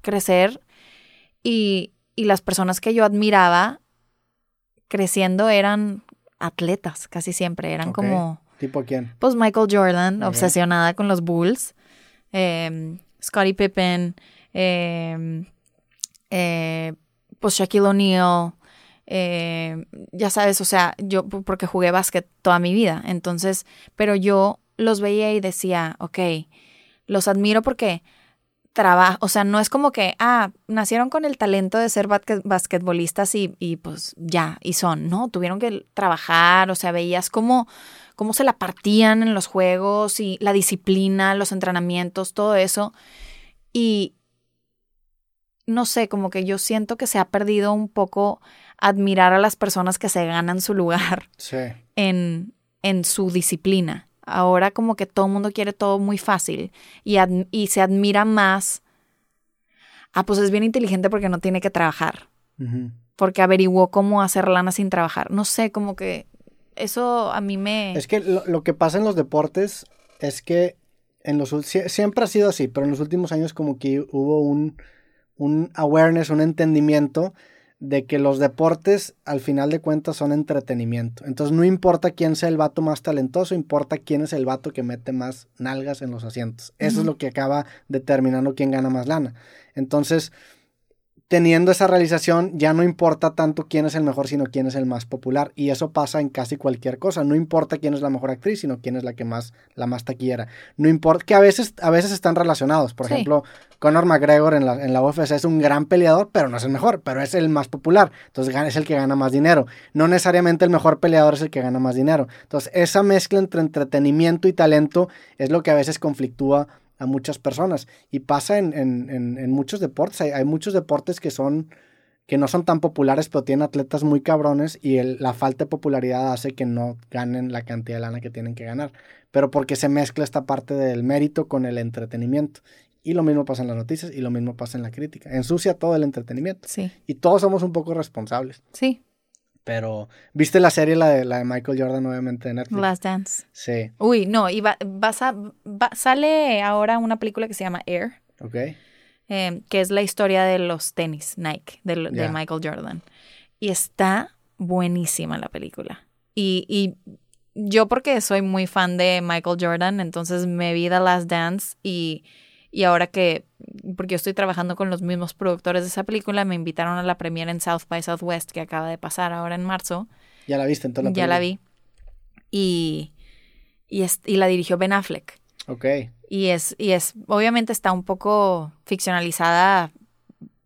crecer y, y las personas que yo admiraba creciendo eran atletas casi siempre, eran como, ¿Tipo quién? pues Michael Jordan, obsesionada con los Bulls, eh, Scottie Pippen, eh, eh, pues Shaquille O'Neal, eh, ya sabes, o sea, yo porque jugué básquet toda mi vida, entonces, pero yo los veía y decía, ok, los admiro porque trabajo, o sea, no es como que, ah, nacieron con el talento de ser basque- basquetbolistas y, y pues ya, y son, no, tuvieron que trabajar, o sea, veías cómo, cómo se la partían en los juegos y la disciplina, los entrenamientos, todo eso. Y no sé, como que yo siento que se ha perdido un poco admirar a las personas que se ganan su lugar Sí. en, en su disciplina. Ahora como que todo el mundo quiere todo muy fácil y, y se admira más. Ah, pues es bien inteligente porque no tiene que trabajar, porque averiguó cómo hacer lana sin trabajar. No sé, como que eso a mí me... Es que lo, lo que pasa en los deportes es que en los siempre ha sido así, pero en los últimos años como que hubo un, un awareness, un entendimiento de que los deportes al final de cuentas son entretenimiento. Entonces no importa quién sea el vato más talentoso, importa quién es el vato que mete más nalgas en los asientos. Eso es lo que acaba determinando quién gana más lana. Entonces, teniendo esa realización, ya no importa tanto quién es el mejor, sino quién es el más popular. Y eso pasa en casi cualquier cosa. No importa quién es la mejor actriz, sino quién es la que más, la más taquillera. No importa, que a veces, a veces están relacionados. Por Sí. ejemplo, Conor McGregor en la, en la UFC es un gran peleador, pero no es el mejor, pero es el más popular. Entonces es el que gana más dinero. No necesariamente el mejor peleador es el que gana más dinero. Entonces, esa mezcla entre entretenimiento y talento es lo que a veces conflictúa a muchas personas. Y pasa en, en- en- en muchos deportes. Hay, hay muchos deportes que son que no son tan populares, pero tienen atletas muy cabrones y el- la falta de popularidad hace que no ganen la cantidad de lana que tienen que ganar. Pero porque se mezcla esta parte del mérito con el entretenimiento. Y lo mismo pasa en las noticias y lo mismo pasa en la crítica. Ensucia todo el entretenimiento. Sí, Y todos somos un poco responsables. sí, Pero, ¿viste la serie, la de, la de Michael Jordan, obviamente, de Netflix? Last Dance. Sí, Uy, no, y va- vas a, va- sale ahora una película que se llama Air, ok. eh, que es la historia de los tenis Nike, de, de. Michael Jordan. Y está buenísima la película. Y, y yo porque soy muy fan de Michael Jordan, entonces me vi The Last Dance y, y ahora que, porque yo estoy trabajando con los mismos productores de esa película, me invitaron a la premiere en South by Southwest que acaba de pasar ahora en marzo. Ya la viste entonces. ya la vi. Y, y, es- y la dirigió Ben Affleck. Ok. Y es, y es, obviamente está un poco ficcionalizada,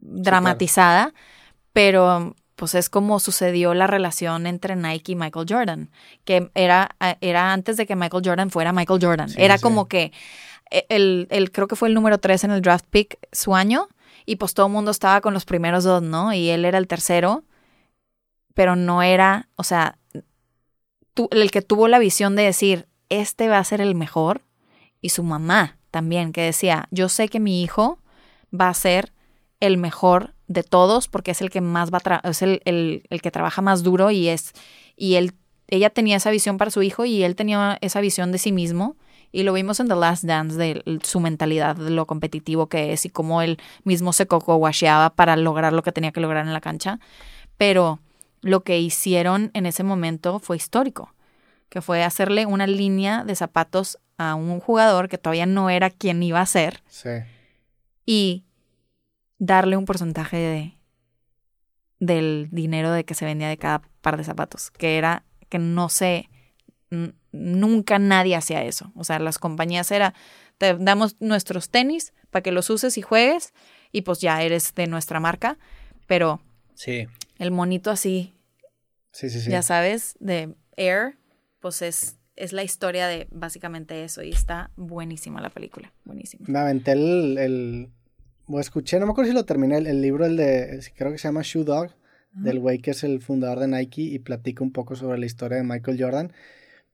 dramatizada, pero pues es como sucedió la relación entre Nike y Michael Jordan, que era, era antes de que Michael Jordan fuera Michael Jordan. Sí, era sí. como que eh, el, el, creo que fue el número 3 en el draft pick su año, y pues todo el mundo estaba con los primeros dos, ¿no? Y él era el tercero, pero no era, o sea, el que tuvo la visión de decir, este va a ser el mejor, y su mamá también, que decía, yo sé que mi hijo va a ser el mejor de todos porque es el que más va a es el, el- el que trabaja más duro y es y él ella tenía esa visión para su hijo y él tenía esa visión de sí mismo y lo vimos en The Last Dance de su mentalidad de lo competitivo que es y cómo él mismo se coco washeaba para lograr lo que tenía que lograr en la cancha pero lo que hicieron en ese momento fue histórico que fue hacerle una línea de zapatos a un jugador que todavía no era quien iba a ser Sí. y darle un porcentaje de del dinero de que se vendía de cada par de zapatos, que era que no sé, n- nunca nadie hacía eso. O sea, las compañías era, te damos nuestros tenis para que los uses y juegues y pues ya eres de nuestra marca, pero Sí. el monito así, Sí, sí, sí. ya sabes, de Air, pues es, es la historia de básicamente eso y está buenísima la película, buenísima. Me aventé el, el- o escuché, no me acuerdo si lo terminé, el, el libro, el de, creo que se llama Shoe Dog, del güey que es el fundador de Nike y platica un poco sobre la historia de Michael Jordan,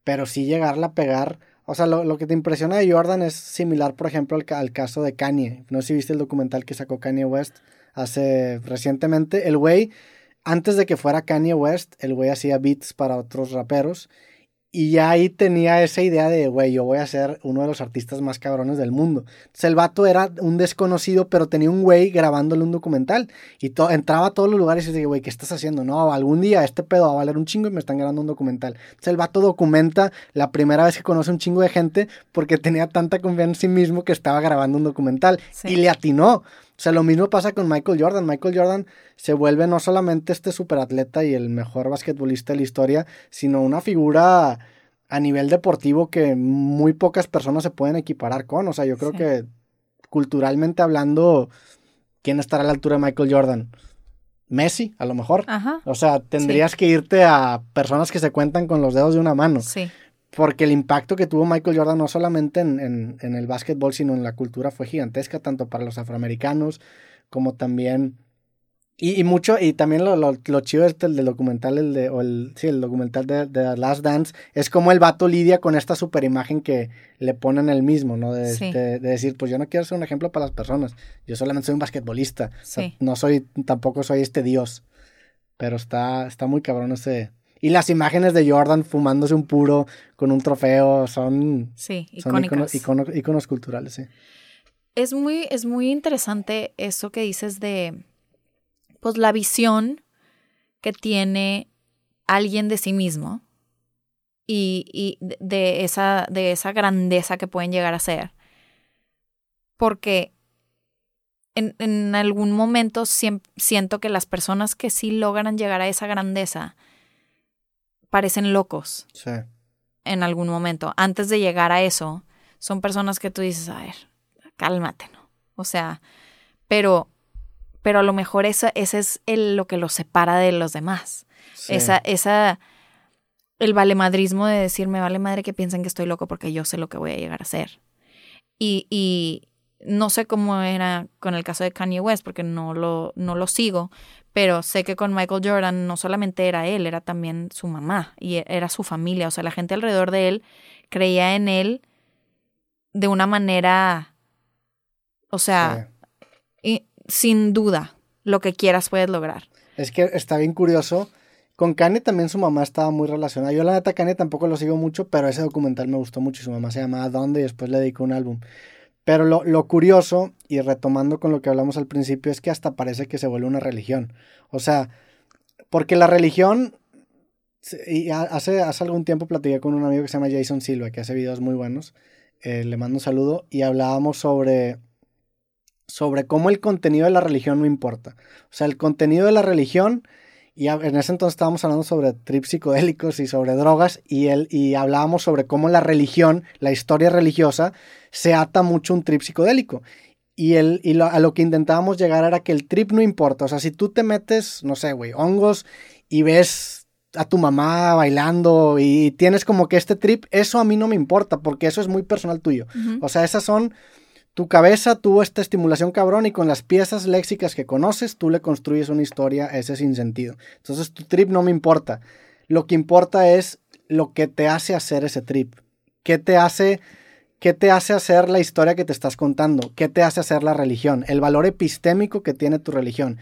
pero sí llegarla a pegar, o sea, lo, lo que te impresiona de Jordan es similar, por ejemplo, al, al caso de Kanye, no sé si viste el documental que sacó Kanye West hace recientemente, el güey, antes de que fuera Kanye West, el güey hacía beats para otros raperos Y ya ahí tenía esa idea de, güey, yo voy a ser uno de los artistas más cabrones del mundo. Entonces el vato era un desconocido, pero tenía un güey grabándole un documental. Y entraba a todos los lugares y decía, güey, ¿qué estás haciendo? No, algún día este pedo va a valer un chingo y me están grabando un documental. Entonces el vato documenta la primera vez que conoce un chingo de gente porque tenía tanta confianza en sí mismo que estaba grabando un documental. Y le atinó. O sea, lo mismo pasa con Michael Jordan. Michael Jordan se vuelve no solamente este superatleta y el mejor basquetbolista de la historia, sino una figura a nivel deportivo que muy pocas personas se pueden equiparar con. O sea, yo creo que culturalmente hablando, ¿quién estará a la altura de Michael Jordan? Messi, a lo mejor. Ajá. O sea, tendrías que irte a personas que se cuentan con los dedos de una mano. Sí. Porque el impacto que tuvo Michael Jordan no solamente en, en, el básquetbol, sino en la cultura fue gigantesca, tanto para los afroamericanos como también... Y, mucho, y también lo, lo, lo chido este, el del documental, el de, o el, sí, el documental de, de Last Dance, es como el vato lidia con esta super imagen que le ponen él mismo, ¿no? De, de, decir, pues yo no quiero ser un ejemplo para las personas, yo solamente soy un basquetbolista, no soy, tampoco soy este dios, pero está, está muy cabrón ese, y las imágenes de Jordan fumándose un puro con un trofeo son, sí, son iconos, culturales. Sí. Es, muy, es muy interesante eso que dices de pues la visión que tiene alguien de sí mismo y, y de, esa, de esa grandeza que pueden llegar a ser. Porque en, en algún momento siento que las personas que sí logran llegar a esa grandeza, parecen locos. Sí. En algún momento. Antes de llegar a eso, son personas que tú dices, a ver, cálmate, ¿no? O sea, pero, pero a lo mejor ese es el, lo que los separa de los demás. Esa, esa, el valemadrismo de decir, me vale madre que piensen que estoy loco porque yo sé lo que voy a llegar a ser. Y, y no sé cómo era con el caso de Kanye West porque no lo, no lo sigo, pero sé que con Michael Jordan no solamente era él, era también su mamá y era su familia, o sea, la gente alrededor de él creía en él de una manera, o sea, y, sin duda, lo que quieras puedes lograr. Es que está bien curioso. Con Kanye también su mamá estaba muy relacionada. Yo la neta Kanye tampoco lo sigo mucho, pero ese documental me gustó mucho. Su mamá se llamaba Dónde y después le dedicó un álbum. Pero lo, curioso, y retomando con lo que hablamos al principio, es que hasta parece que se vuelve una religión. O sea, porque la religión, y hace, hace algún tiempo platiqué con un amigo que se llama Jason Silva, que hace videos muy buenos, eh, le mando un saludo, y hablábamos sobre, sobre cómo el contenido de la religión no importa. O sea, el contenido de la religión y en ese entonces estábamos hablando sobre trips psicodélicos y sobre drogas y, él, y hablábamos sobre cómo la religión, la historia religiosa, se ata mucho a un trip psicodélico. Y, el, y a lo que intentábamos llegar era que el trip no importa. O sea, si tú te metes, no sé, güey, hongos y ves a tu mamá bailando y tienes como que este trip, eso a mí no me importa porque eso es muy personal tuyo. O sea, esas son tu cabeza tuvo esta estimulación cabrón y con las piezas léxicas que conoces, tú le construyes una historia a ese sinsentido. Entonces tu trip no me importa. Lo que importa es lo que te hace hacer ese trip. ¿Qué te hace, qué te hace hacer la historia que te estás contando? ¿Qué te hace hacer la religión? El valor epistémico que tiene tu religión.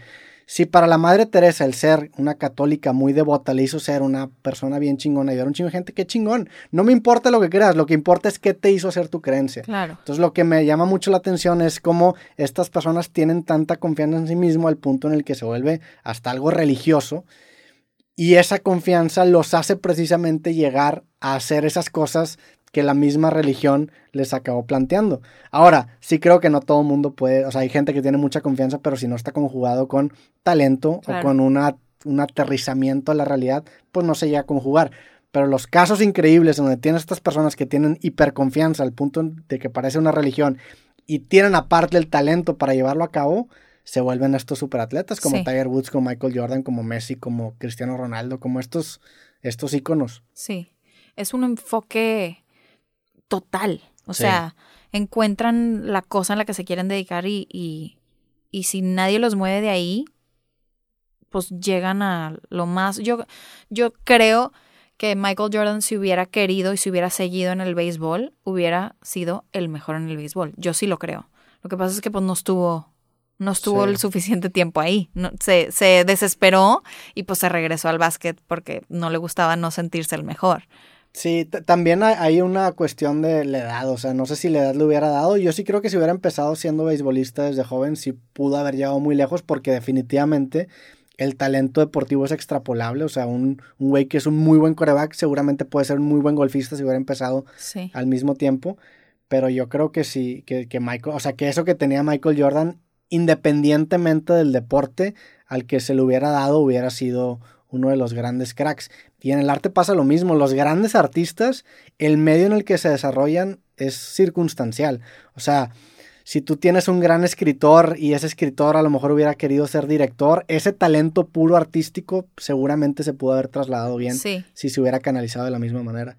Si para la Madre Teresa el ser una católica muy devota le hizo ser una persona bien chingona y era un chingo de gente, qué chingón. No me importa lo que creas, lo que importa es qué te hizo hacer tu creencia. Claro. Entonces lo que me llama mucho la atención es cómo estas personas tienen tanta confianza en sí mismo al punto en el que se vuelve hasta algo religioso. Y esa confianza los hace precisamente llegar a hacer esas cosas que la misma religión les acabó planteando. Ahora, sí creo que no todo el mundo puede, o sea, hay gente que tiene mucha confianza, pero si no está conjugado con talento o con una, un aterrizamiento a la realidad, pues no se llega a conjugar. Pero los casos increíbles donde tienes estas personas que tienen hiperconfianza al punto de que parece una religión y tienen aparte el talento para llevarlo a cabo, se vuelven estos superatletas como Tiger Woods, como Michael Jordan, como Messi, como Cristiano Ronaldo, como estos, estos íconos. Sí, es un enfoque total. O sea, encuentran la cosa en la que se quieren dedicar y, y, y, si nadie los mueve de ahí, pues llegan a lo más. Yo, yo creo que Michael Jordan, si hubiera querido y si hubiera seguido en el béisbol, hubiera sido el mejor en el béisbol. Yo sí lo creo. Lo que pasa es que pues no estuvo, no estuvo el suficiente tiempo ahí. No, se, se desesperó y pues se regresó al básquet porque no le gustaba no sentirse el mejor Sí, también hay una cuestión de la edad, o sea, no sé si la edad le hubiera dado. Yo sí creo que si hubiera empezado siendo beisbolista desde joven, sí pudo haber llegado muy lejos porque definitivamente el talento deportivo es extrapolable. O sea, un, un güey que es un muy buen coreback seguramente puede ser un muy buen golfista si hubiera empezado al mismo tiempo. Pero yo creo que sí, que, que Michael, o sea, que eso que tenía Michael Jordan, independientemente del deporte al que se le hubiera dado, hubiera sido uno de los grandes cracks. Y en el arte pasa lo mismo, los grandes artistas, el medio en el que se desarrollan es circunstancial. O sea, si tú tienes un gran escritor y ese escritor a lo mejor hubiera querido ser director, ese talento puro artístico seguramente se pudo haber trasladado bien si se hubiera canalizado de la misma manera.